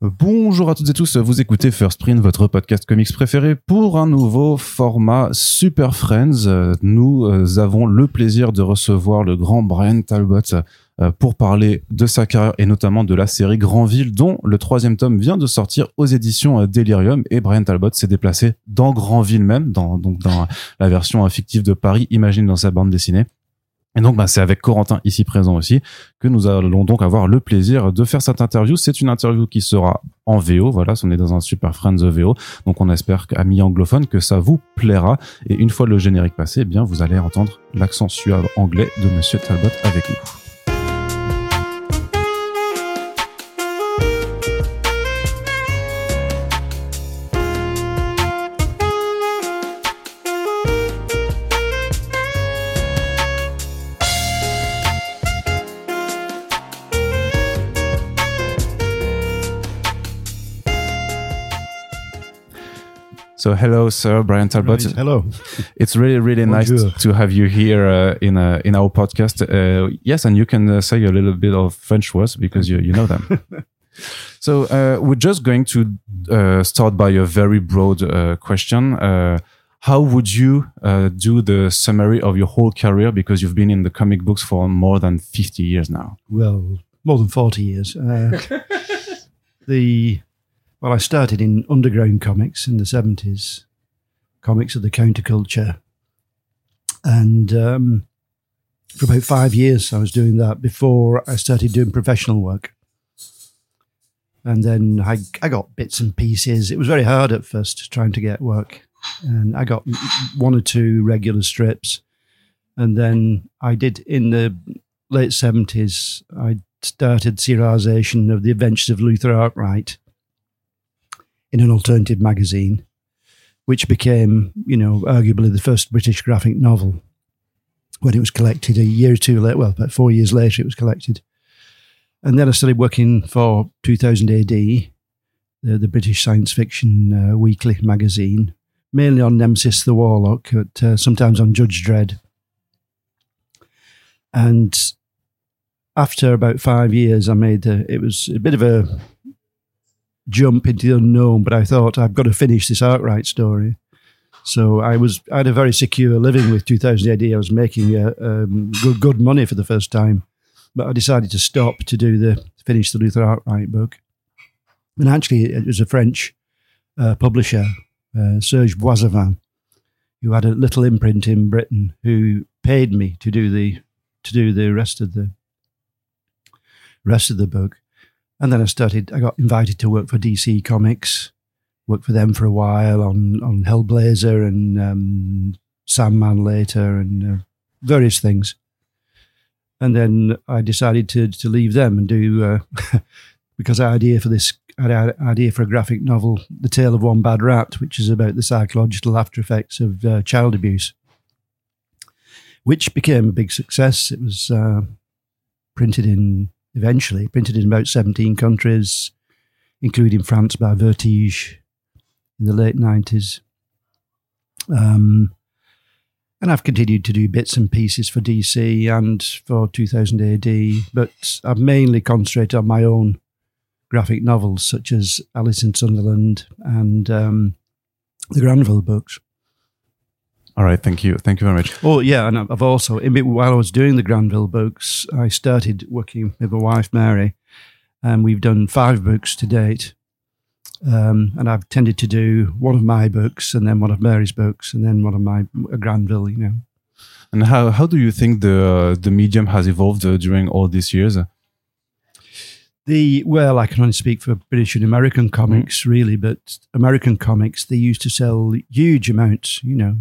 Bonjour à toutes et tous, vous écoutez First Print, votre podcast comics préféré pour un nouveau format Super Friends. Nous euh, avons le plaisir de recevoir le grand Brian Talbot euh, pour parler de sa carrière et notamment de la série Grandville dont le troisième tome vient de sortir aux éditions euh, Delirium et Brian Talbot s'est déplacé dans Grandville même, dans, donc dans la version fictive de Paris, imagine dans sa bande dessinée. Et donc, bah, c'est avec Corentin ici présent aussi que nous allons donc avoir le plaisir de faire cette interview. C'est une interview qui sera en VO. Voilà, on est dans un Super Friends VO. Donc, on espère qu'amis anglophones, que ça vous plaira. Et une fois le générique passé, eh bien, vous allez entendre l'accent suave anglais de Monsieur Talbot avec nous. So hello, sir, Bryan Talbot. Right. Hello. It's really, really nice to have you here uh, in uh, in our podcast. Uh, yes, and you can uh, say a little bit of French words because you you know them. so uh, we're just going to uh, start by a very broad uh, question. Uh, how would you uh, do the summary of your whole career because you've been in the comic books for more than 50 years now? Well, more than 40 years. Uh, the Well, I started in underground comics in the 70s, comics of the counterculture. And um, for about five years, I was doing that before I started doing professional work. And then I, I got bits and pieces. It was very hard at first trying to get work. And I got one or two regular strips. And then I did in the late 70s, I started serialization of the adventures of Luther Arkwright in an alternative magazine, which became, you know, arguably the first British graphic novel when it was collected a year or two later. Well, about four years later, it was collected. And then I started working for 2000 AD, the, the British science fiction uh, weekly magazine, mainly on Nemesis the Warlock, but uh, sometimes on Judge Dredd. And after about five years, I made a, it was a bit of a jump into the unknown, but I thought I've got to finish this Arkwright story. So I was I had a very secure living with 2000 AD. I was making uh, um, good good money for the first time, but I decided to stop to do the finish the Luther Arkwright book. And actually, it was a French uh, publisher, uh, Serge Boissevain, who had a little imprint in Britain, who paid me to do the to do the rest of the rest of the book. And then I started. I got invited to work for DC Comics. Worked for them for a while on on Hellblazer and um, Sandman later and uh, various things. And then I decided to to leave them and do uh, because I had idea for this idea for a graphic novel, The Tale of One Bad Rat, which is about the psychological after effects of uh, child abuse, which became a big success. It was uh, printed in eventually printed in about 17 countries, including France by Vertige in the late 90s. Um, and I've continued to do bits and pieces for DC and for 2000 AD, but I've mainly concentrated on my own graphic novels, such as Alice in Sunderland and um, the Grandville books. All right, thank you, thank you very much. Oh yeah, and I've also in, while I was doing the Grandville books, I started working with my wife Mary, and we've done five books to date. Um, and I've tended to do one of my books, and then one of Mary's books, and then one of my a Grandville. You know, And how how do you think the uh, the medium has evolved uh, during all these years? the well, I can only speak for British and American comics, really, but American comics they used to sell huge amounts. You know,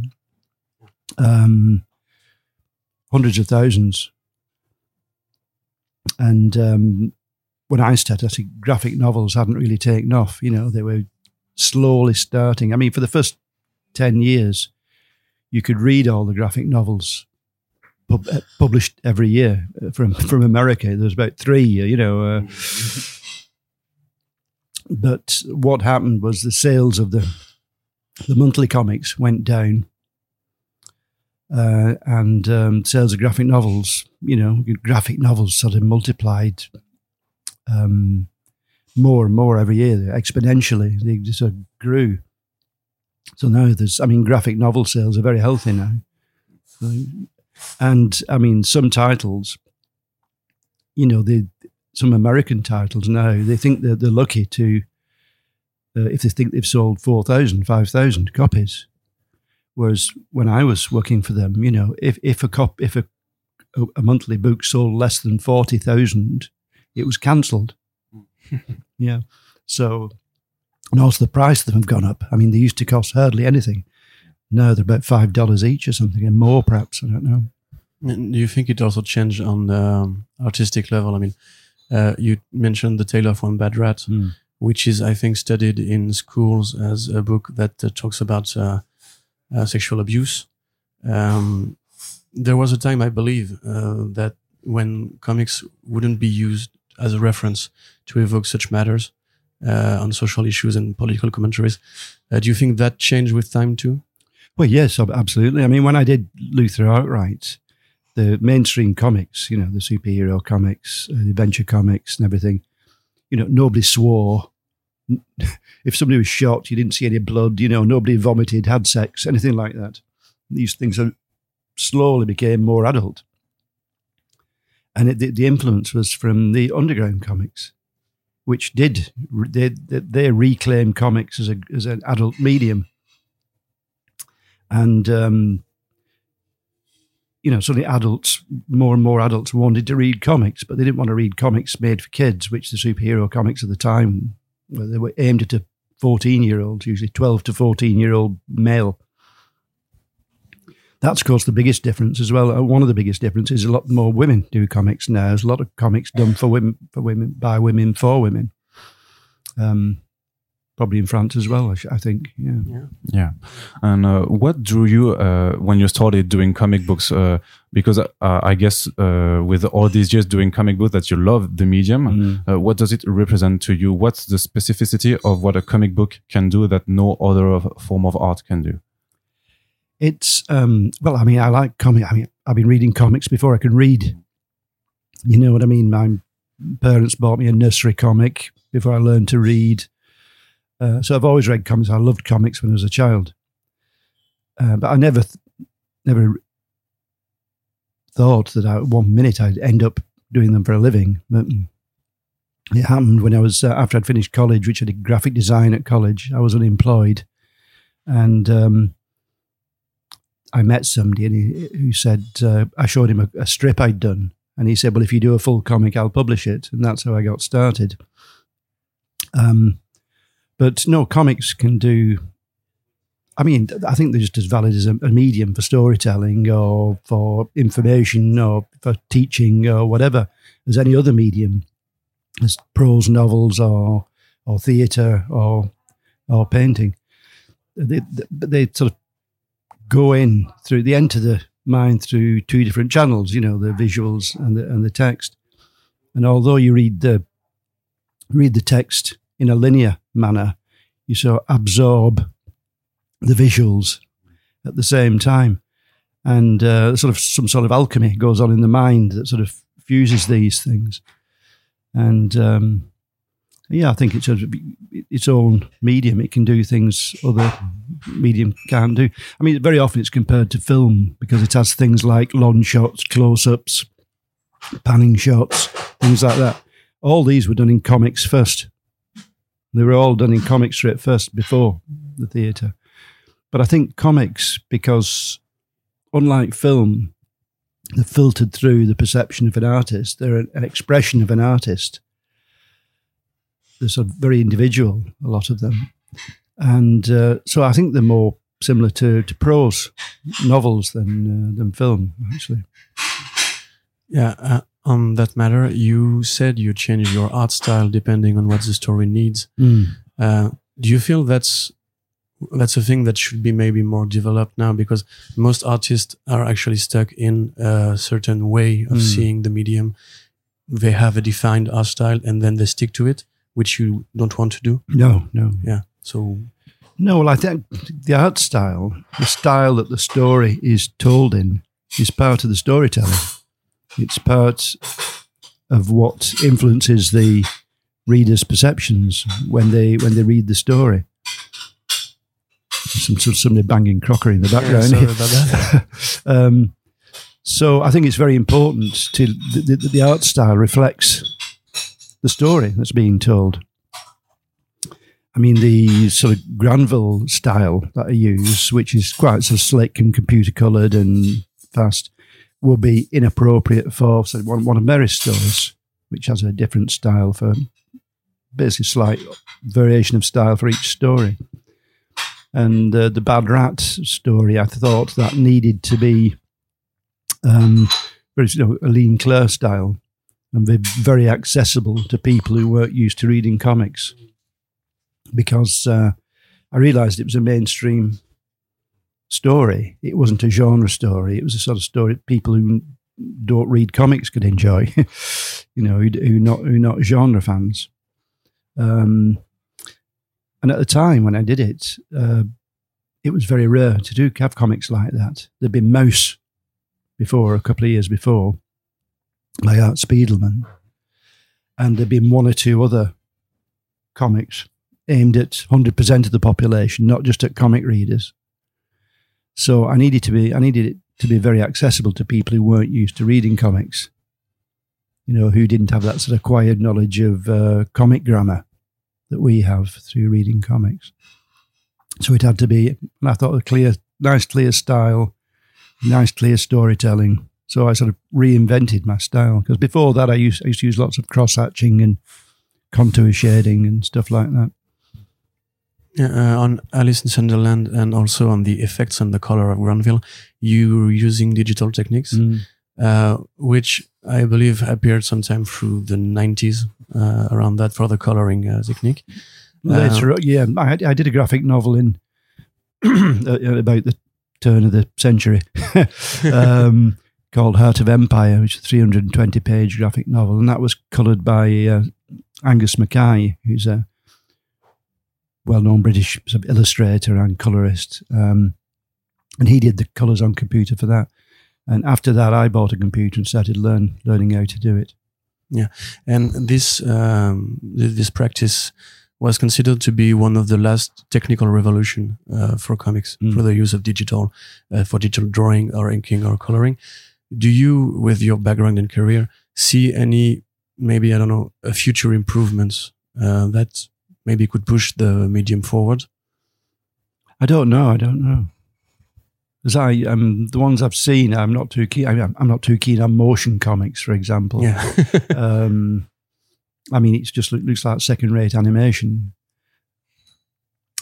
um, hundreds of thousands. And um, when I started, I think graphic novels hadn't really taken off. You know, they were slowly starting. I mean, for the first 10 years, you could read all the graphic novels pub- uh, published every year uh, from, from America. There was about three, you know. Uh, but what happened was the sales of the the monthly comics went down uh, and um, sales of graphic novels, you know, graphic novels sort of multiplied um, more and more every year, exponentially. They just sort of grew. So now there's, I mean, graphic novel sales are very healthy now. So, and I mean, some titles, you know, they, some American titles now, they think that they're lucky to, uh, if they think they've sold 4,000, 5,000 copies. Whereas when I was working for them, you know, if, if a cop, if a, a monthly book sold less than 40,000, it was cancelled. yeah. So, and also the price of them have gone up. I mean, they used to cost hardly anything. Now they're about five dollars each or something, and more perhaps. I don't know. And do you think it also changed on the um, artistic level? I mean, uh, you mentioned The Tale of One Bad Rat, Mm. which is, I think, studied in schools as a book that uh, talks about uh, uh, sexual abuse. Um, there was a time, I believe, uh, that when comics wouldn't be used as a reference to evoke such matters uh, on social issues and political commentaries. Uh, do you think that changed with time too? Well, yes, absolutely. I mean, when I did Luther Arkwright, the mainstream comics, you know, the superhero comics, uh, the adventure comics, and everything, you know, nobody swore. If somebody was shot, you didn't see any blood. You know, nobody vomited, had sex, anything like that. These things are slowly became more adult, and it, the, the influence was from the underground comics, which did they they, reclaimed comics as a as an adult medium and um, you know, suddenly adults, more and more adults wanted to read comics, but they didn't want to read comics made for kids, which the superhero comics of the time, well, they were aimed at a 14 year old, usually 12 to 14 year old male. That's, of course, the biggest difference as well. Uh, One of the biggest differences is a lot more women do comics now. There's a lot of comics done for women, for women, by women, for women. Um, probably in France as well, I, sh- I think. Yeah. Yeah. And uh, what drew you uh, when you started doing comic books? Uh, because uh, I guess uh, with all these years doing comic books that you love the medium, uh, what does it represent to you? What's the specificity of what a comic book can do that no other form of art can do? It's um, well, I mean, I like comic. I mean, I've been reading comics before I could read. You know what I mean? My parents bought me a nursery comic before I learned to read. Uh, so I've always read comics. I loved comics when I was a child, uh, but I never, th- never thought that I, one minute I'd end up doing them for a living. But it happened when I was uh, after I'd finished college, which I did graphic design at college. I was unemployed, and um, I met somebody and he, who said uh, I showed him a, a strip I'd done, and he said, "Well, if you do a full comic, I'll publish it," and that's how I got started. Um, but no, comics can do. I mean, I think they're just as valid as a, a medium for storytelling or for information or for teaching or whatever as any other medium, as prose novels or or theatre or or painting. They, they, they sort of go in through they enter the mind through two different channels. You know, the visuals and the and the text. And although you read the read the text in a linear manner, you sort of absorb the visuals at the same time, and uh, sort of some sort of alchemy goes on in the mind that sort of fuses these things. And um, yeah, I think it's a, its own medium. It can do things other medium can't do. I mean, very often it's compared to film because it has things like long shots, close-ups, panning shots, things like that. All these were done in comics first. They were all done in comic strip first before the theatre. But I think comics, because unlike film, they're filtered through the perception of an artist. They're an, expression of an artist. They're sort of very individual, a lot of them. And uh, so I think they're more similar to, to prose novels than, uh, than film, actually. Yeah. Uh, on that matter, you said you change your art style depending on what the story needs. Uh, do you feel that's that's a thing that should be maybe more developed now because most artists are actually stuck in a certain way of Mm. seeing the medium. They have a defined art style and then they stick to it, which you don't want to do. No, no. Yeah. So No, well, I think the art style, the style that the story is told in, is part of the storytelling. It's part of what influences the readers' perceptions when they when they read the story. Some sort of somebody banging crockery in the Yeah, background. sorry about that. um, so I think it's very important to the, the, the art style reflects the story that's being told. I mean, the sort of Grandville style that I use, which is quite sort of slick and computer coloured and fast, will be inappropriate for say, one, one of Mary's stories, which has a different style for basically slight variation of style for each story. And uh, the Bad Rat story, I thought that needed to be um, very you know, a ligne claire style and be very accessible to people who weren't used to reading comics. Because uh, I realised it was a mainstream story. It wasn't a genre story. It was a sort of story that people who don't read comics could enjoy. you know, who, who not who not genre fans. Um, and at the time when I did it, uh, it was very rare to do have comics like that. There'd been Maus before, a couple of years before, by Art Spiegelman, and there'd been one or two other comics aimed at 100% of the population, not just at comic readers. So I needed to be, I needed it to be very accessible to people who weren't used to reading comics, you know, who didn't have that sort of acquired knowledge of uh, comic grammar that we have through reading comics. So it had to be, and I thought a clear, nice, clear style, nice, clear storytelling. So I sort of reinvented my style because before that I used, I used to use lots of cross hatching and contour shading and stuff like that. Yeah, uh, on Alice in Sunderland and also on the effects and the color of Grandville, you were using digital techniques, uh, which I believe appeared sometime through the 90s, uh, around that for the coloring uh, technique. Later, yeah, I, I did a graphic novel in uh, about the turn of the century um, called Heart of Empire, which is a 320 page graphic novel, and that was coloured by uh, Angus McKie, who's a well known British sort of illustrator and colorist. Um, and he did the colours on computer for that. And after that, I bought a computer and started learn learning how to do it. Yeah, and this um, th- this practice was considered to be one of the last technical revolution uh, for comics Mm. for the use of digital uh, for digital drawing or inking or coloring. Do you, with your background and career, see any maybe I don't know a future improvements uh, that maybe could push the medium forward? I don't know. I don't know. As I, um, the ones I've seen, I'm not too keen. I mean, I'm not too keen on motion comics, for example. Yeah. um, I mean, it's just looks like second-rate animation.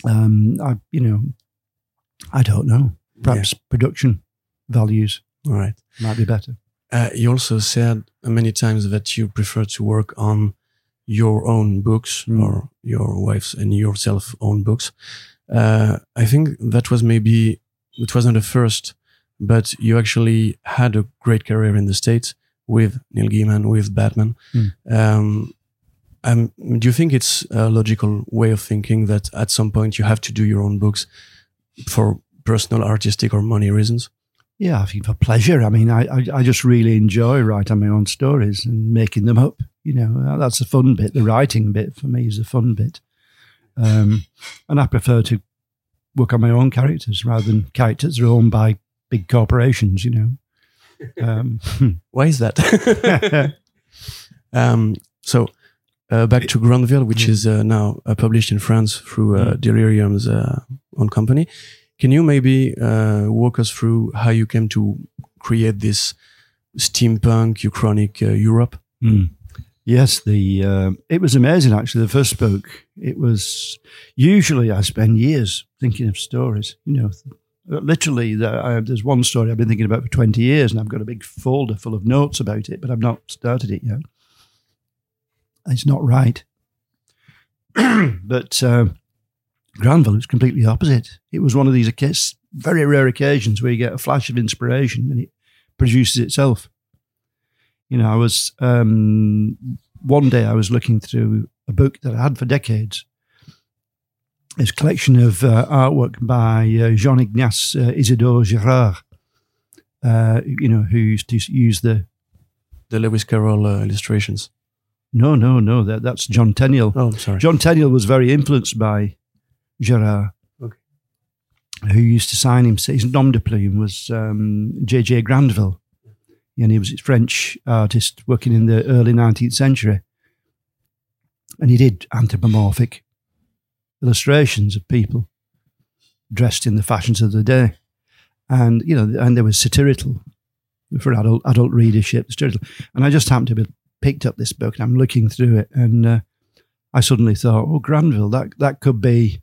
Um, I, you know, I don't know. Perhaps production values All right. might be better. Uh, you also said many times that you prefer to work on your own books Mm. or your wife's and yourself own books. Uh, I think that was maybe it wasn't the first, but you actually had a great career in the states with Neil Gaiman, with Batman. Mm. Um, um, do you think it's a logical way of thinking that at some point you have to do your own books for personal, artistic, or money reasons? Yeah, I think for pleasure. I mean, I, I, I just really enjoy writing my own stories and making them up. You know, that's the fun bit. The writing bit for me is the fun bit. Um, and I prefer to work on my own characters rather than characters that are owned by big corporations, you know. Um, Why is that? um, so uh, back to Grandville, which is uh, now uh, published in France through uh, Delirium's uh, own company. Can you maybe uh, walk us through how you came to create this steampunk uchronic uh, Europe? Mm. Yes, the uh, it was amazing actually. The first book, it was usually I spend years thinking of stories. You know, literally, there's one story I've been thinking about for twenty years, and I've got a big folder full of notes about it, but I've not started it yet. It's not right. but uh, Grandville was completely opposite. It was one of these very rare occasions where you get a flash of inspiration and it produces itself you know, I was um, one day I was looking through a book that I had for decades. It's a collection of uh, artwork by uh, Jean Ignace uh, Isidore Gérard, uh, you know, who used to use the The Lewis Carroll uh, illustrations. No, no, no. That, that's John Tenniel. Oh, sorry. John Tenniel was very influenced by Gerard, Okay. who used to sign him. His nom de plume was um, J.J. And he was a French artist working in the early 19th century. And he did anthropomorphic illustrations of people dressed in the fashions of the day. And, you know, and they were satirical for adult, adult readership. Satirical. And I just happened to be picked up this book and I'm looking through it and uh, I suddenly thought, oh, Grandville, that, that could be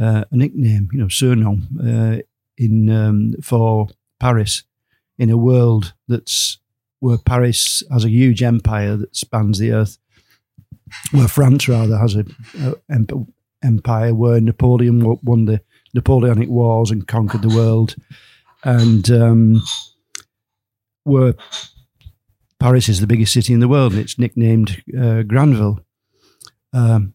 uh, a nickname, you know, surnom uh, in um, for Paris in a world that's where Paris has a huge empire that spans the earth, where France rather has a, a emp- empire where Napoleon won the Napoleonic Wars and conquered the world, and um, where Paris is the biggest city in the world and it's nicknamed uh, Grandville. Um,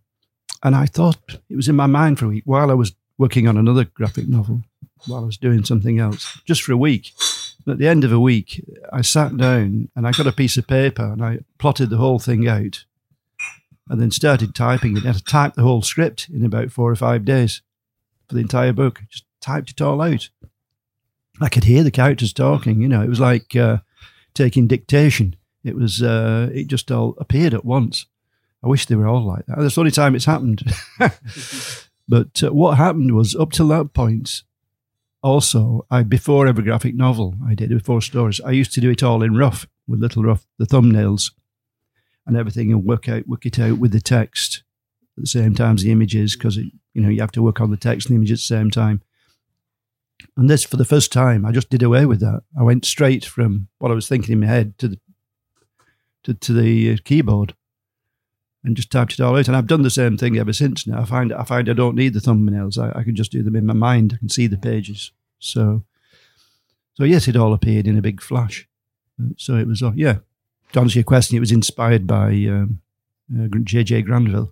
and I thought it was in my mind for a week while I was working on another graphic novel, while I was doing something else, just for a week. At the end of a week, I sat down and I got a piece of paper and I plotted the whole thing out and then started typing it. And I typed the whole script in about four or five days for the entire book. Just typed it all out. I could hear the characters talking, you know, it was like uh, taking dictation. It was, uh, it just all appeared at once. I wish they were all like that. That's the only time it's happened. but uh, what happened was up till that point, also, I before every graphic novel I did, before stories, I used to do it all in rough with little rough, the thumbnails and everything, and work out, work it out with the text at the same time as the images, because you know you have to work on the text and the image at the same time. And this, for the first time, I just did away with that. I went straight from what I was thinking in my head to the to, to the uh, keyboard and just typed it all out. And I've done the same thing ever since. Now I find I find I don't need the thumbnails. I, I can just do them in my mind. I can see the pages. So, so yes, it all appeared in a big flash. Uh, So it was, uh, yeah. To answer your question, it was inspired by um, uh, J.J. Grandville.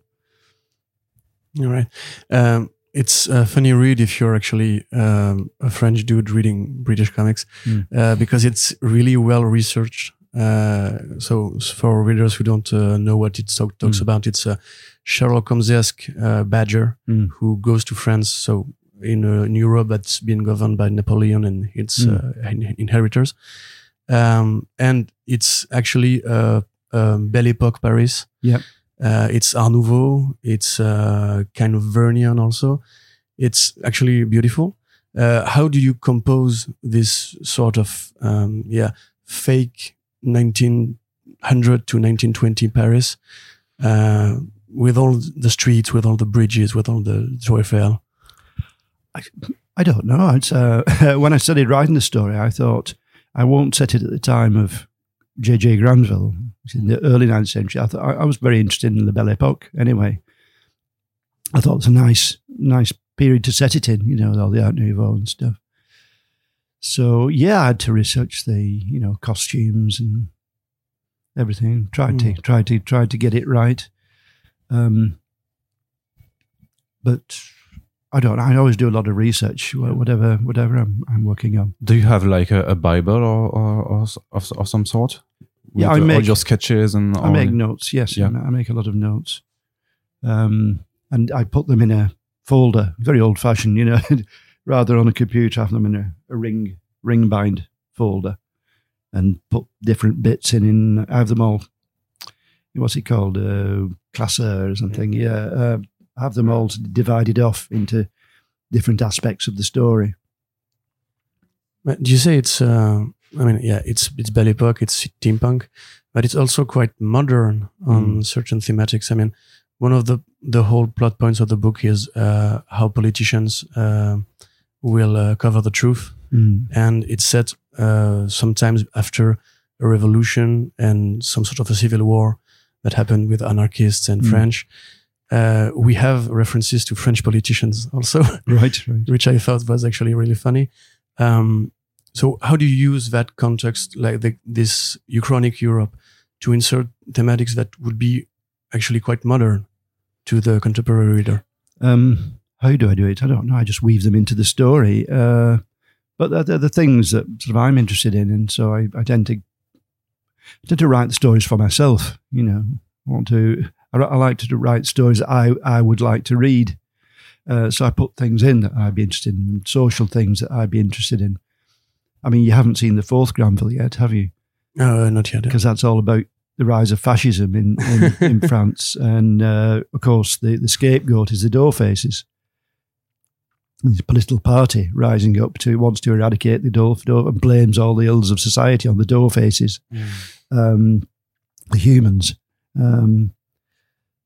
All right. Um, it's a funny read if you're actually um, a French dude reading British comics Mm. uh, because it's really well researched. Uh, so for readers who don't uh, know what it talk, talks Mm. about, it's a Sherlock Holmes-esque uh, badger Mm. who goes to France. So in, uh, in Europe, that's been governed by Napoleon and its Mm. uh, in- inheritors. Um, and it's actually uh, um, Belle Époque Paris. Yeah. Uh, it's Art Nouveau. It's uh, kind of Vernian also. It's actually beautiful. Uh, how do you compose this sort of um, yeah fake 1900 to 1920 Paris uh, with all the streets, with all the bridges, with all the Tour Eiffel? I don't know. Uh, when I started writing the story, I thought I won't set it at the time of J.J. Grandville, in the early 19th century. I thought I, I was very interested in the Belle Epoque anyway. I thought it's a nice, nice period to set it in, you know, all the Art Nouveau and stuff. So yeah, I had to research the, you know, costumes and everything. Tried to, tried to, tried to get it right. Um, but I don't. I always do a lot of research, whatever, whatever I'm, I'm working on. Do you have like a, a Bible or or, or, of, of some sort? Yeah, I all make- your sketches and I make notes. Yes, Yeah. I make a lot of notes, um, and I put them in a folder, very old fashioned, you know, rather on a computer. I have them in a, a ring ring bind folder, and put different bits in. In I have them all. What's it called? Uh, classer or something. Yeah, uh, have them all divided off into different aspects of the story. Do you say it's? Uh, I mean, yeah, it's it's Epoque, it's steampunk, but it's also quite modern on certain thematics. I mean, one of the the whole plot points of the book is uh, how politicians uh, will uh, cover the truth, and it's set uh, sometimes after a revolution and some sort of a civil war that happened with anarchists and Mm. French. Uh, we have references to French politicians also Right, right. which I thought was actually really funny. Um, so, how do you use that context, like the, this Uchronic Europe, to insert thematics that would be actually quite modern to the contemporary reader? Um, how do I do it? I don't know. I just weave them into the story. Uh, but they're, they're the things that sort of I'm interested in, and so I, I tend to I tend to write the stories for myself. You know, I want to. I, I like to write stories that I I would like to read. Uh, so I put things in that I'd be interested in, social things that I'd be interested in. I mean, you haven't seen the fourth Grandville yet, have you? No, uh, not yet. Because that's all about the rise of fascism in in, in France, and uh, of course the the scapegoat is the doughfaces. This political party rising up to wants to eradicate the dough and blames all the ills of society on the doughfaces, Mm. um, the humans. Um,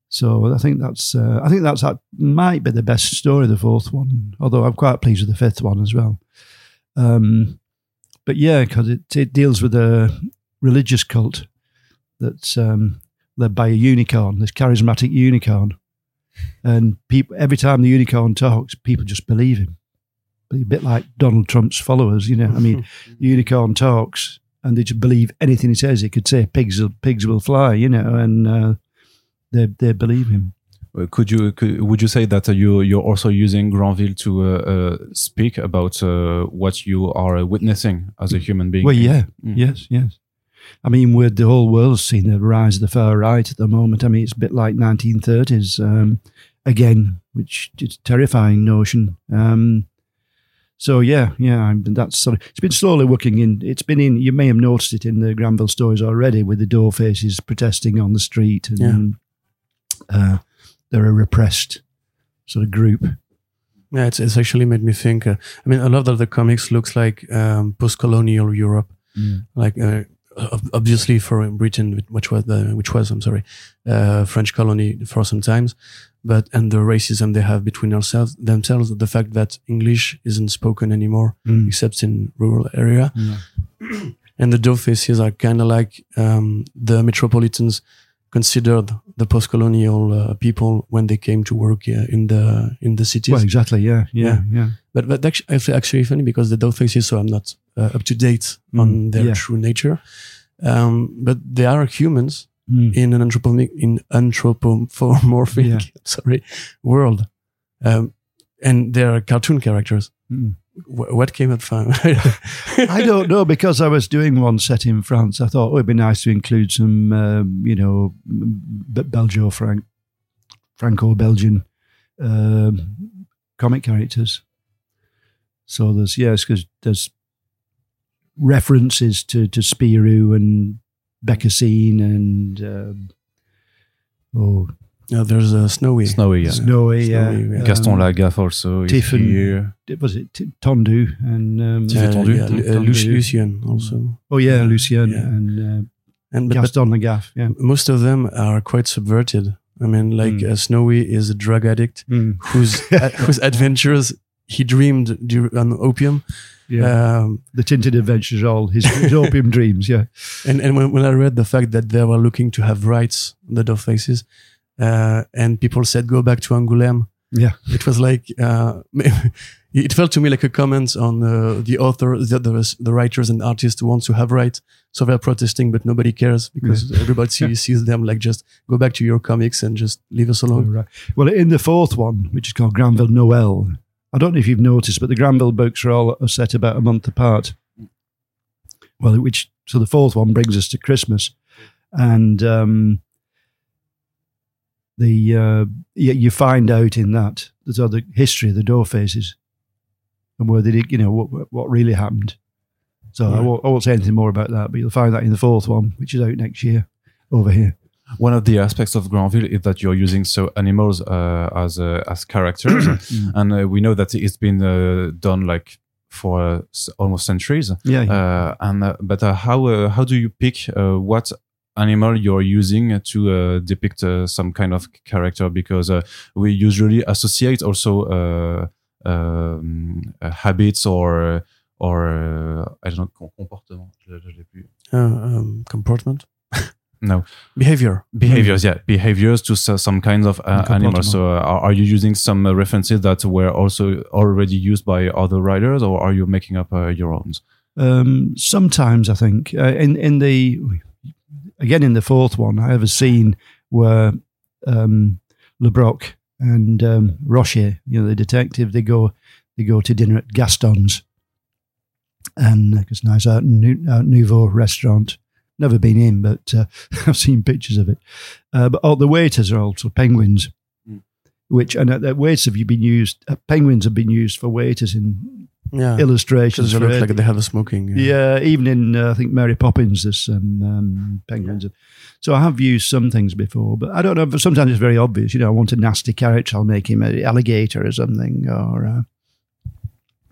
so I think that's uh, I think that's that might be the best story, the fourth one. Although I'm quite pleased with the fifth one as well. Um, but yeah, because it, it deals with a religious cult that's um, led by a unicorn, this charismatic unicorn, and people every time the unicorn talks, people just believe him. A bit like Donald Trump's followers, you know. I mean, the unicorn talks, and they just believe anything he says. He could say pigs, will- pigs will fly, you know, and uh, they they believe him. Uh, Could you could, would you say that uh, you you're also using Grandville to uh, uh, speak about uh, what you are uh, witnessing as a human being? Well, yeah, Mm. yes, yes. I mean, we're, the whole world's seen the rise of the far right at the moment. I mean, it's a bit like 1930s um, again, which is a terrifying notion. Um, so yeah, yeah, I'm, that's sort of, it's been slowly working in. It's been in. You may have noticed it in the Grandville stories already, with the doughfaces protesting on the street, and uh, they're a repressed sort of group. Yeah, it's, it's actually made me think. Uh, I mean, a lot of the comics looks like um, post-colonial Europe, like uh, obviously for Britain, which was the, which was I'm sorry, uh, French colony for some times, but and the racism they have between ourselves themselves, the fact that English isn't spoken anymore Mm. except in rural area, Yeah. and the dough are kind of like um, the metropolitans considered the post-colonial uh, people when they came to work uh, in the in the cities. Well, exactly. Yeah, yeah, yeah. But but actually, actually, funny because the dog so I'm not uh, up to date on Mm, their yeah. true nature. Um, but they are humans Mm. in an anthropomorphic, in anthropomorphic, Yeah. sorry, world, um, and they are cartoon characters. Mm. Wh- what came up from? I don't know because I was doing one set in France. I thought oh, it'd be nice to include some, um, you know, B- Belgio Frank, Franco-Belgian um, comic characters. So there's yes, because there's references to to Spirou and Bécassine and um, oh Yeah, there's a snowy. Snowy, yeah. Snowy, yeah, Snowy, yeah. Gaston um, Lagaffe also is Tiffin. here. was it T- Tondu and um, Petit fait Uh, tendu. yeah, Lu- uh, Lucien also, oh yeah, Lucien Yeah. and uh, and but, but Gaston Lagaffe, yeah. most of them are quite subverted. I mean, like Mm. uh, Snowy is a drug addict Mm. whose uh, whose adventures he dreamed on opium. Yeah, Um, the tinted adventures, all his, his opium dreams. Yeah, and and when, when I read the fact that they were looking to have rights, the dog faces, uh, and people said go back to Angoulême, yeah, it was like uh, it felt to me like a comment on uh, the author, the, the the writers and artists who want to have rights, so they're protesting, but nobody cares because everybody sees, sees them like just go back to your comics and just leave us alone. right. Well, in the fourth one, which is called Grandville Noel, I don't know if you've noticed, but the Grandville books are all are set about a month apart. Well, which so the fourth one brings us to Christmas, and um, the uh, you, you find out in that there's other history of the doughfaces and where they did, you know what what really happened. So I, won't, I won't say anything more about that, but you'll find that in the fourth one, which is out next year over here. One of the aspects of Grandville is that you're using so animals uh, as uh, as characters, and uh, we know that it's been uh, done like for uh, almost centuries. Yeah, yeah. Uh, and uh, but uh, how uh, how do you pick uh, what animal you're using to uh, depict uh, some kind of character? Because uh, we usually associate also uh, um, uh, habits or or uh, I don't know behavior. behaviors, yeah, behaviors to some kinds of uh, animals. So, uh, are, you using some uh, references that were also already used by other writers, or are you making up uh, your own? Um, sometimes I think uh, in in the again in the fourth one, I have a scene where um, Lebrock and um, Rocher, you know, the detective, they go they go to dinner at Gaston's, and uh, it's a nice out, nou, out nouveau restaurant, Never been in, but uh, I've seen pictures of it. Uh, but all the waiters are also penguins, Mm. which and uh, the waiters have you been used. Uh, penguins have been used for waiters in Yeah. illustrations. They look like they have a smoking. yeah, even in uh, I think Mary Poppins, there's some um, penguins. So I have used some things before, but I don't know. But sometimes it's very obvious. You know, I want a nasty character, I'll make him an alligator or something. Or uh,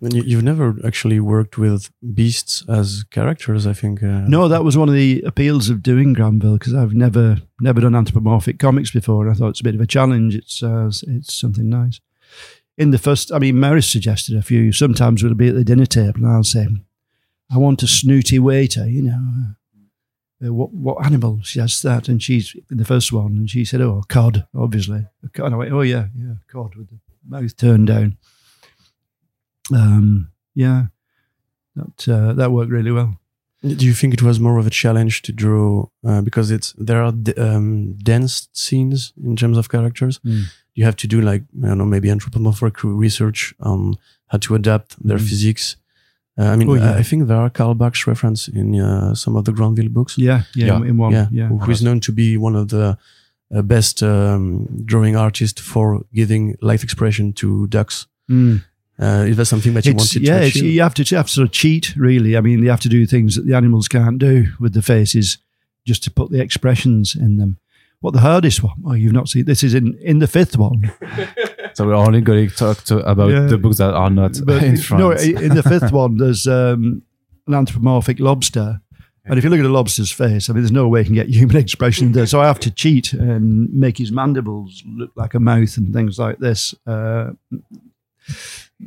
And you, you've never actually worked with beasts as characters, I think. Uh, no, that was one of the appeals of doing Grandville because I've never never done anthropomorphic comics before, and I thought it's a bit of a challenge. It's uh, it's something nice. In the first, I mean, Mary suggested a few. Sometimes we'll be at the dinner table, and I'll say, "I want a snooty waiter," you know. Uh, what what animal? She asked that, and she's in the first one, and she said, "Oh, cod, obviously." And I went, "Oh yeah, yeah, cod with the mouth turned down." Um, yeah, that uh, that worked really well. Do you think it was more of a challenge to draw uh, because it's there are d- um, dense scenes in terms of characters? Mm. You have to do like I don't know maybe anthropomorphic research on how to adapt their Mm. physiques. Uh, I mean, Oh, yeah. I think there are Karl Barks reference in uh, some of the Grandville books. Yeah, yeah, Yeah. in- in one, yeah, yeah. who is known to be one of the uh, best um, drawing artists for giving life expression to ducks. Mm. Uh, is that something that you It's, wanted yeah, to it's, achieve? you have to you have to sort of cheat, really. I mean, you have to do things that the animals can't do with the faces, just to put the expressions in them. What the hardest one? Oh, you've not seen this is in in the fifth one. So we're only going to talk to about Yeah. the books that are not But in no, in the fifth one, there's um, an anthropomorphic lobster. And if you look at a lobster's face, I mean, there's no way you can get human expression there. So I have to cheat and make his mandibles look like a mouth and things like this. Uh,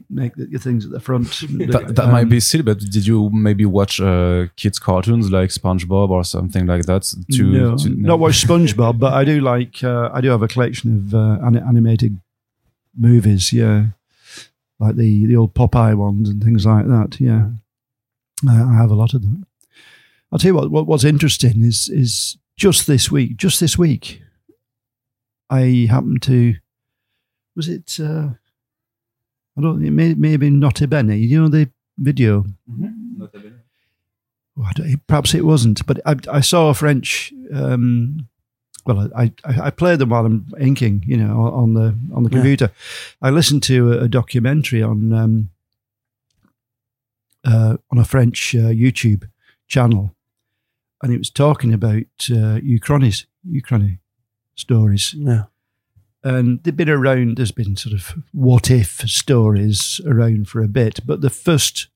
make the, the things at the front. that, that Um, might be silly, but did you maybe watch uh, kids' cartoons like SpongeBob or something like that? To, no, to not watch SpongeBob, but I do like. Uh, I do have a collection of uh, ani- animated movies. Yeah, like the the old Popeye ones and things like that. Yeah, I, I have a lot of them. I'll tell you what, what. What's interesting is is just this week. Just this week, I happened to. Was it? Uh, I don't. It may, may have been Nota Bene. You know the video. Oh, I don't- perhaps it wasn't, but I, I saw a French. Um, well, I, I, I play them while I'm inking, you know, on the on the Yeah. computer. I listened to a, a documentary on um, uh, on a French uh, YouTube channel, and it was talking about uh, Uchronies, Uchrony stories yeah. And they've been around. There's been sort of what if stories around for a bit, but the first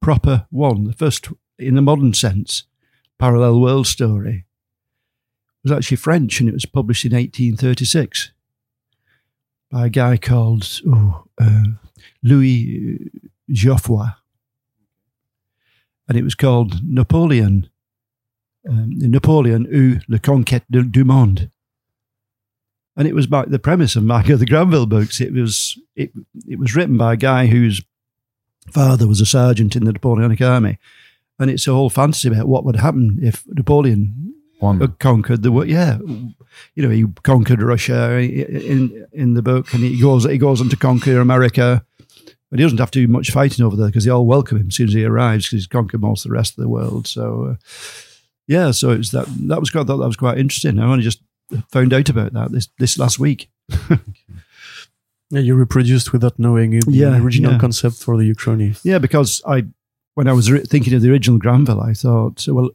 proper one, the first in the modern sense, parallel world story, was actually French, and it was published in 1836 by a guy called uh, Louis Geoffroy, and it was called Napoleon. Um, Napoleon ou le conquête du monde and it was by the premise of Marco the Grandville books. It was it it was written by a guy whose father was a sergeant in the Napoleonic army, and it's a whole fantasy about what would happen if Napoleon conquered the world. Yeah, you know, he conquered Russia in in the book, and he goes he goes on to conquer America. But he doesn't have to do much fighting over there because they all welcome him as soon as he arrives because he's conquered most of the rest of the world. So, uh, yeah, so it's that that was quite, thought that was quite interesting. I only just found out about that this this last week. Yeah, you reproduced without knowing it, the Yeah, original yeah. concept for the Uchrony. Yeah, because I, when I was re- thinking of the original Grandville, I thought, well,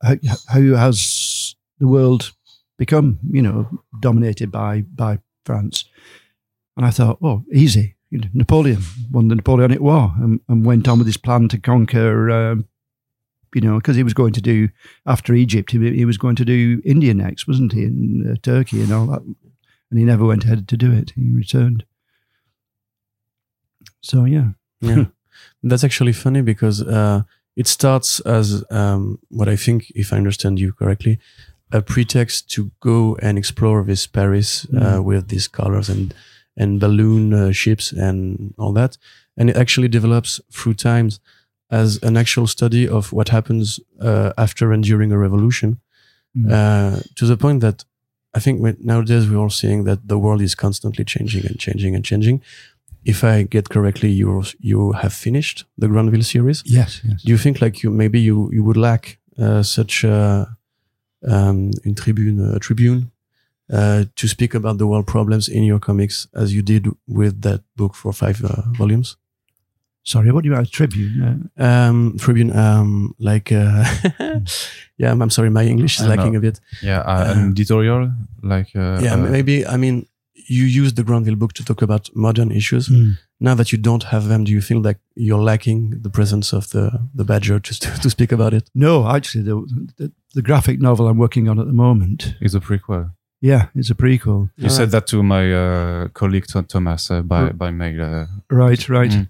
how, how has the world become, you know, dominated by by France? And I thought, oh, easy. Napoleon won the Napoleonic War and, and went on with his plan to conquer. Um, you know, because he was going to do after Egypt, he, he was going to do India next, wasn't he, and uh, Turkey and all that. And he never went ahead to do it. He returned. So yeah, Yeah, that's actually funny because uh, it starts as um, what I think, if I understand you correctly, a pretext to go and explore this Paris uh, Mm. with these colors and and balloon uh, ships and all that, and it actually develops through times as an actual study of what happens uh, after and during a revolution, Mm. uh, to the point that I think when- nowadays we're all seeing that the world is constantly changing and changing and changing. If I get correctly, you you have finished the Grandville series. yes, yes. Do you think like you maybe you you would lack uh, such a um, in Tribune, a Tribune, uh, to speak about the world problems in your comics, as you did with that book for five uh, volumes. Sorry, what do you mean? Tribune? Uh, Um, Tribune, um, like, uh, yeah, I'm, I'm sorry, my English is I know. lacking a bit. Yeah, uh, an editorial like uh, yeah, uh, maybe. I mean, you use the Grandville book to talk about modern issues. mm. Now that you don't have them, do you feel like you're lacking the presence of the the Badger just to, to speak about it? No, actually, the, the the graphic novel I'm working on at the moment, is a prequel. yeah, it's a prequel. You said that to my uh, colleague Tho- Thomas uh, by by mail. Uh, Right, right. Mm.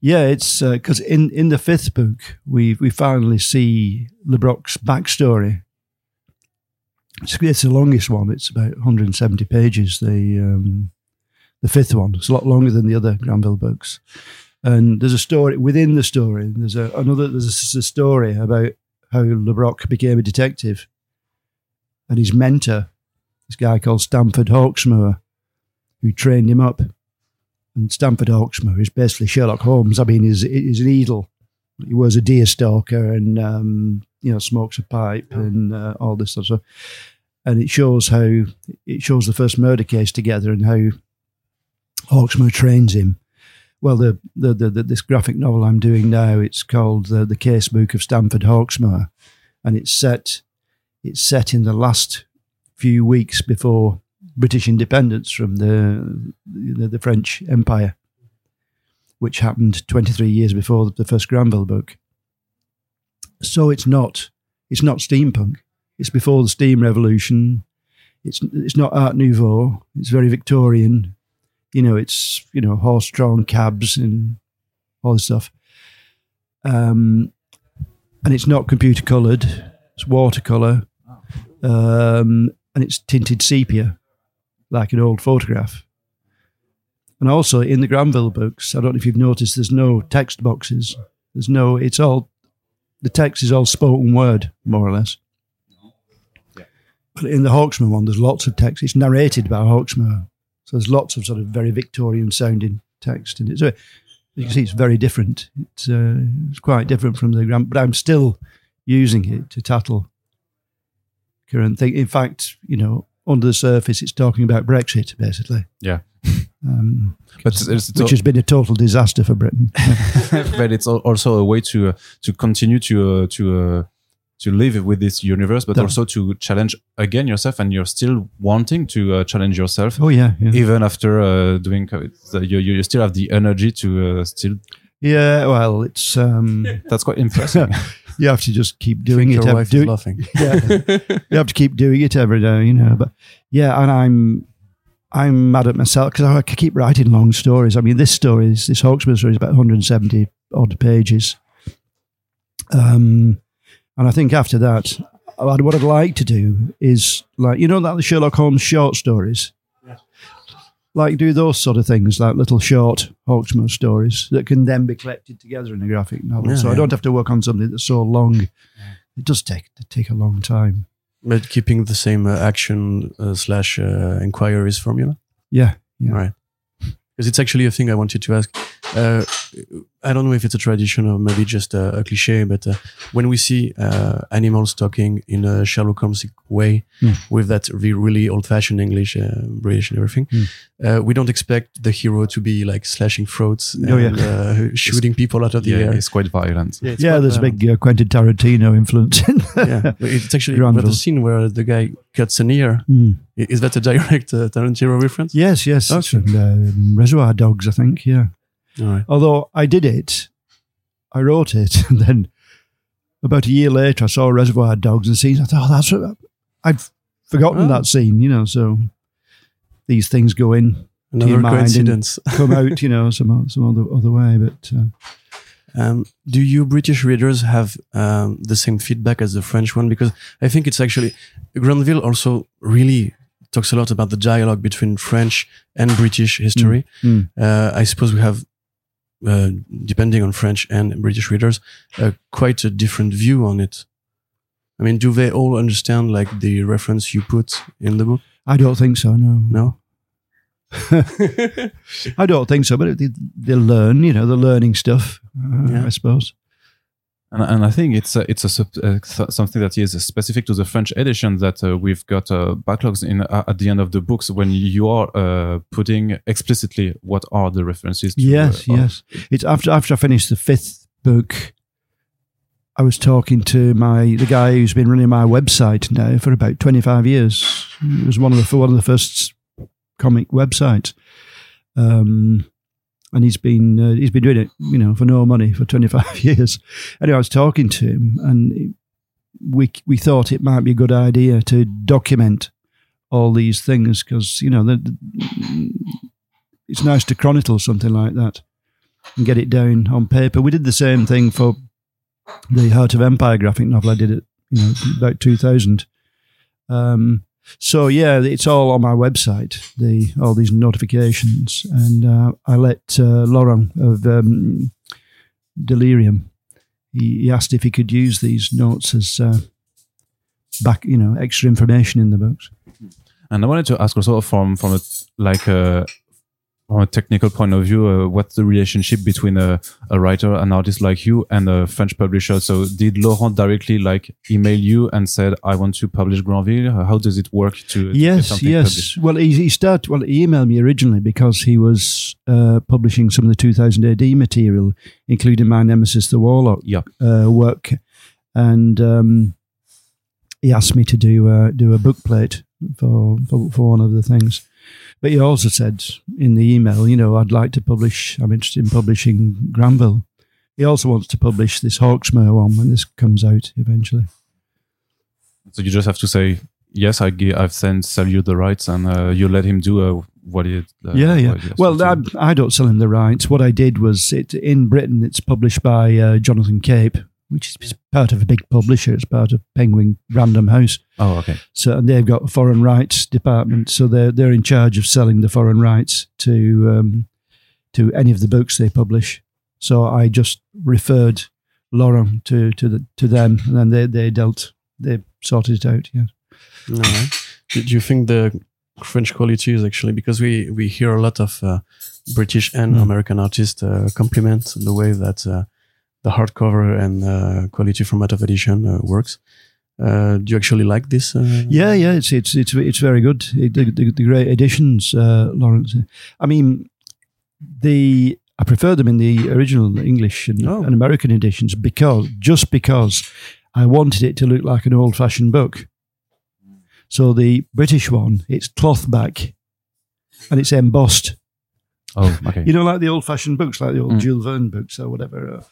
Yeah, it's because in in the fifth book we we finally see LeBrock's backstory. It's, it's the longest one. It's about 170 pages. The um, the fifth one. It's a lot longer than the other Grandville books. And there's a story within the story. There's a, another. There's a story about how LeBrock became a detective, and his mentor, this guy called Stamford Hawksmoor, who trained him up and Stamford Hawksmoor is basically Sherlock Holmes. I mean, he's, he's an eagle. He wears a deer stalker and, um, you know, smokes a pipe and uh, all this sort of stuff. And it shows how, it shows the first murder case together and how Hawksmoor trains him. Well, the, the, the, the this graphic novel I'm doing now, it's called the, the Case Book of Stamford Hawksmoor, and it's set it's set in the last few weeks before British independence from the, the the French Empire, which happened 23 years before the first Grandville book. So it's not it's not steampunk. It's before the steam revolution. It's it's not Art Nouveau. It's very Victorian. You know, it's you know horse-drawn cabs and all this stuff. Um, and it's not computer coloured. It's watercolor, um, and it's tinted sepia, like an old photograph. And also in the Grandville books, I don't know if you've noticed, there's no text boxes. There's no. It's all the text is all spoken word, more or less. But in the Hawksmoor one, there's lots of text. It's narrated by Hawksmoor, so there's lots of sort of very Victorian sounding text in it. So you can see it's very different. It's, uh, it's quite different from the Grand, but I'm still using it to tattle current thing. In fact, you know, under the surface, it's talking about Brexit, basically. Yeah. Um, but it's, it's which has been a total disaster for Britain. but it's also a way to uh, to continue to uh, to uh, to live with this universe, but That- also to challenge again yourself, and you're still wanting to uh, challenge yourself, oh yeah, yeah. even after uh, doing. co- so You you still have the energy to uh, still. Yeah, well, it's um, That's quite impressive. You have to just keep doing Your it. wife do- laughing. yeah, you have to keep doing it every day, you know. But yeah, and I'm I'm mad at myself because I keep writing long stories. I mean, this story, is, this Hawksmoor story, is about 170 odd pages. Um, and I think after that, what I'd like to do is like you know that the Sherlock Holmes short stories. Like do those sort of things, like little short Hawksmoor stories that can then be collected together in a graphic novel. Yeah, so I don't have to work on something that's so long. It does take take a long time. But keeping the same uh, action uh, slash uh, inquiries formula. Yeah, yeah. Right. Because it's actually a thing I wanted to ask. Uh, I don't know if it's a tradition or maybe just a, a cliche, but uh, when we see uh, animals talking in a Sherlock Holmes way Hmm. with that really old-fashioned English, uh, British, and everything, uh, we don't expect the hero to be like slashing throats and Oh, yeah. uh, shooting people out of the yeah, air. it's quite violent. it's yeah, quite there's a violent. big uh, Quentin Tarantino influence yeah, it's actually Grandville. but the scene where the guy cuts an ear. Mm. Is that a direct uh, Tarantino reference? Yes, yes. it's Okay. from, um, Reservoir Dogs, I think, yeah. Right. Although I did it, I wrote it, and then about a year later, I saw Reservoir Dogs and scenes. I thought, oh, that's what I'd forgotten Oh. that scene, you know. So these things go in, Another your mind and- coincidence. come out, you know, some some other other way. But uh, Um, do you British readers have um, the same feedback as the French one? Because I think it's actually Grandville also really talks a lot about the dialogue between French and British history. Mm. Uh, I suppose we have, uh, depending on French and British readers, uh, quite a different view on it. I mean, do they all understand like the reference you put in the book? I don't think so. No, No. I don't think so. But they, they learn, you know, they're learning stuff. Uh, Yeah. I suppose. And, and I think it's a, it's a, uh, something that is specific to the French edition that uh, we've got uh, backlogs in uh, at the end of the books when you are uh, putting explicitly what are the references. To, yes, yes. It's after after I finished the fifth book. I was talking to my the guy who's been running my website now for about twenty five years. It was one of the one of the first comic websites, um, and he's been uh, he's been doing it, you know, for no money for twenty five years. Anyway, I was talking to him, and we we thought it might be a good idea to document all these things because you know the, the- it's nice to chronicle something like that and get it down on paper. We did the same thing for the Heart of Empire graphic novel. I did it, you know, about two thousand. Um, so yeah, it's all on my website. The all these notifications, and uh, I let uh, Laurent of um, Delirium. He, he asked if he could use these notes as uh, back, you know, extra information in the books. And I wanted to ask also from from a like a from a technical point of view, uh, what's the relationship between a, a writer, an artist like you, and a French publisher? So, did Laurent directly like email you and said, "I want to publish Grandville"? How does it work to, yes, yes. published? Well, he, he started. Well, he emailed me originally because he was uh, publishing some of the 2000 AD material, including my nemesis, the Warlock, Yeah. uh, work, and um, he asked me to do uh, do a book plate for, for for one of the things. But he also said in the email, you know, I'd like to publish. I'm interested in publishing Grandville. He also wants to publish this Hawksmoor one when this comes out eventually. So you just have to say, "Yes, I gi- I've sent sell you the rights," and uh, you let him do uh, what he. Uh, yeah, yeah. Well, I. I don't sell him the rights. What I did was it in Britain. It's published by uh, Jonathan Cape, which is part of a big publisher. It's part of Penguin Random House. oh, okay. So and they've got a foreign rights department. So they're they're in charge of selling the foreign rights to um, to any of the books they publish. So I just referred Laurent to to the, to them, and then they they dealt they sorted it out. Yeah. All right. Do do you think the French quality is actually because we we hear a lot of uh, British and Mm. American artists uh, compliment the way that uh, the hardcover and uh, quality format of edition uh, works. Uh, do you actually like this? Uh, Yeah, yeah, it's it's it's it's very good. It- the, the, the great editions, uh, Lawrence. I mean, the I prefer them in the original English and, Oh. and American editions because just because I wanted it to look like an old-fashioned book. So the British one, it's cloth back, and it's embossed. Oh, okay. You know, like the old-fashioned books, like the old Mm. Jules Verne books or whatever.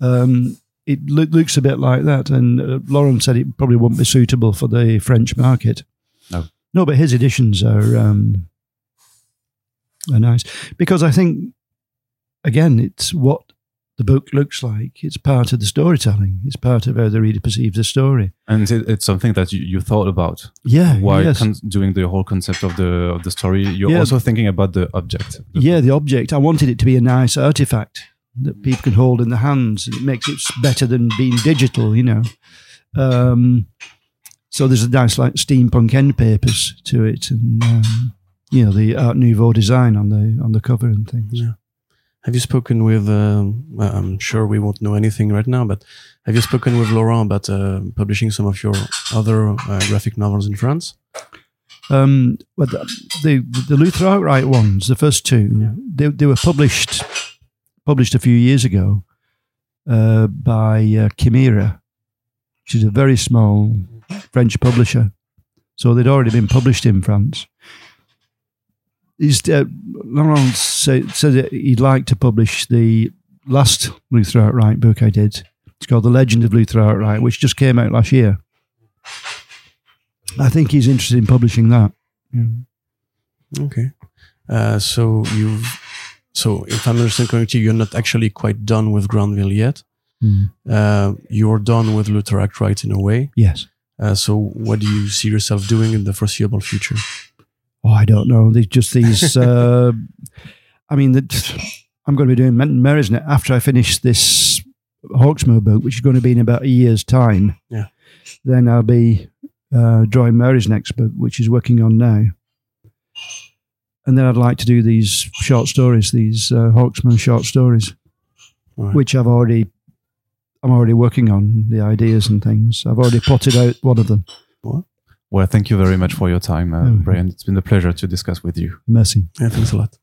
Um, it loo- looks a bit like that, and uh, Laurent said it probably won't be suitable for the French market. No. no, but his editions are um, are nice because I think again it's what the book looks like. It's part of the storytelling. It's part of how the reader perceives the story. and it, it's something that you, you thought about Yeah, while yes. con- doing the whole concept of the of the story. You're Yeah. also thinking about the object. The- yeah, the object. I wanted it to be a nice artifact that people can hold in their hands. It makes it better than being digital, you know. Um, so there's a nice like steampunk end papers to it, and um, you know the Art Nouveau design on the on the cover and things. Yeah. Have you spoken with? Um, well, I'm sure we won't know anything right now, but have you spoken with Laurent about uh, publishing some of your other uh, graphic novels in France? Um, but the, the the Luther Arkwright ones, the first two, Yeah. they they were published published a few years ago uh, by uh, Chimera, which is a very small French publisher. So they'd already been published in France. He's, uh, Laurent said, said that he'd like to publish the last Luther Arkwright book I did. It's called The Legend of Luther Arkwright, which just came out last year. I think he's interested in publishing that. Yeah. Okay. Uh, so you've so if I'm understanding correctly, you're not actually quite done with Grandville yet. Mm. Uh, you're done with Luther Arkwright in a way. Yes. Uh, so what do you see yourself doing in the foreseeable future? Oh, I don't know. There's just these. uh, I mean, that I'm going to be doing Menton Mary's net after I finish this Hawksmoor book, which is going to be in about a year's time. Yeah. Then I'll be uh, drawing Mary's next book, which is working on now. And then I'd like to do these short stories, these uh, Hawksmoor short stories, All right. which I've already I'm already working on the ideas and things. I've already plotted out one of them. Well, thank you very much for your time, uh, Mm. Bryan. It's been a pleasure to discuss with you. Merci. Yeah, thanks a lot.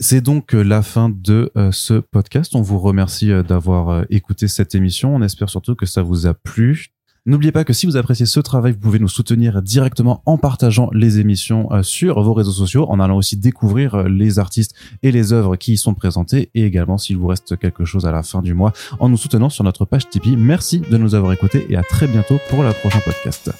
C'est donc euh, la fin de euh, ce podcast. On vous remercie euh, d'avoir écouté cette émission. On espère surtout que ça vous a plu. N'oubliez pas que si vous appréciez ce travail, vous pouvez nous soutenir directement en partageant les émissions euh, sur vos réseaux sociaux, en allant aussi découvrir euh, les artistes et les œuvres qui y sont présentées, et également s'il vous reste quelque chose à la fin du mois, en nous soutenant sur notre page Tipeee. Merci de nous avoir écoutés et à très bientôt pour le prochain podcast.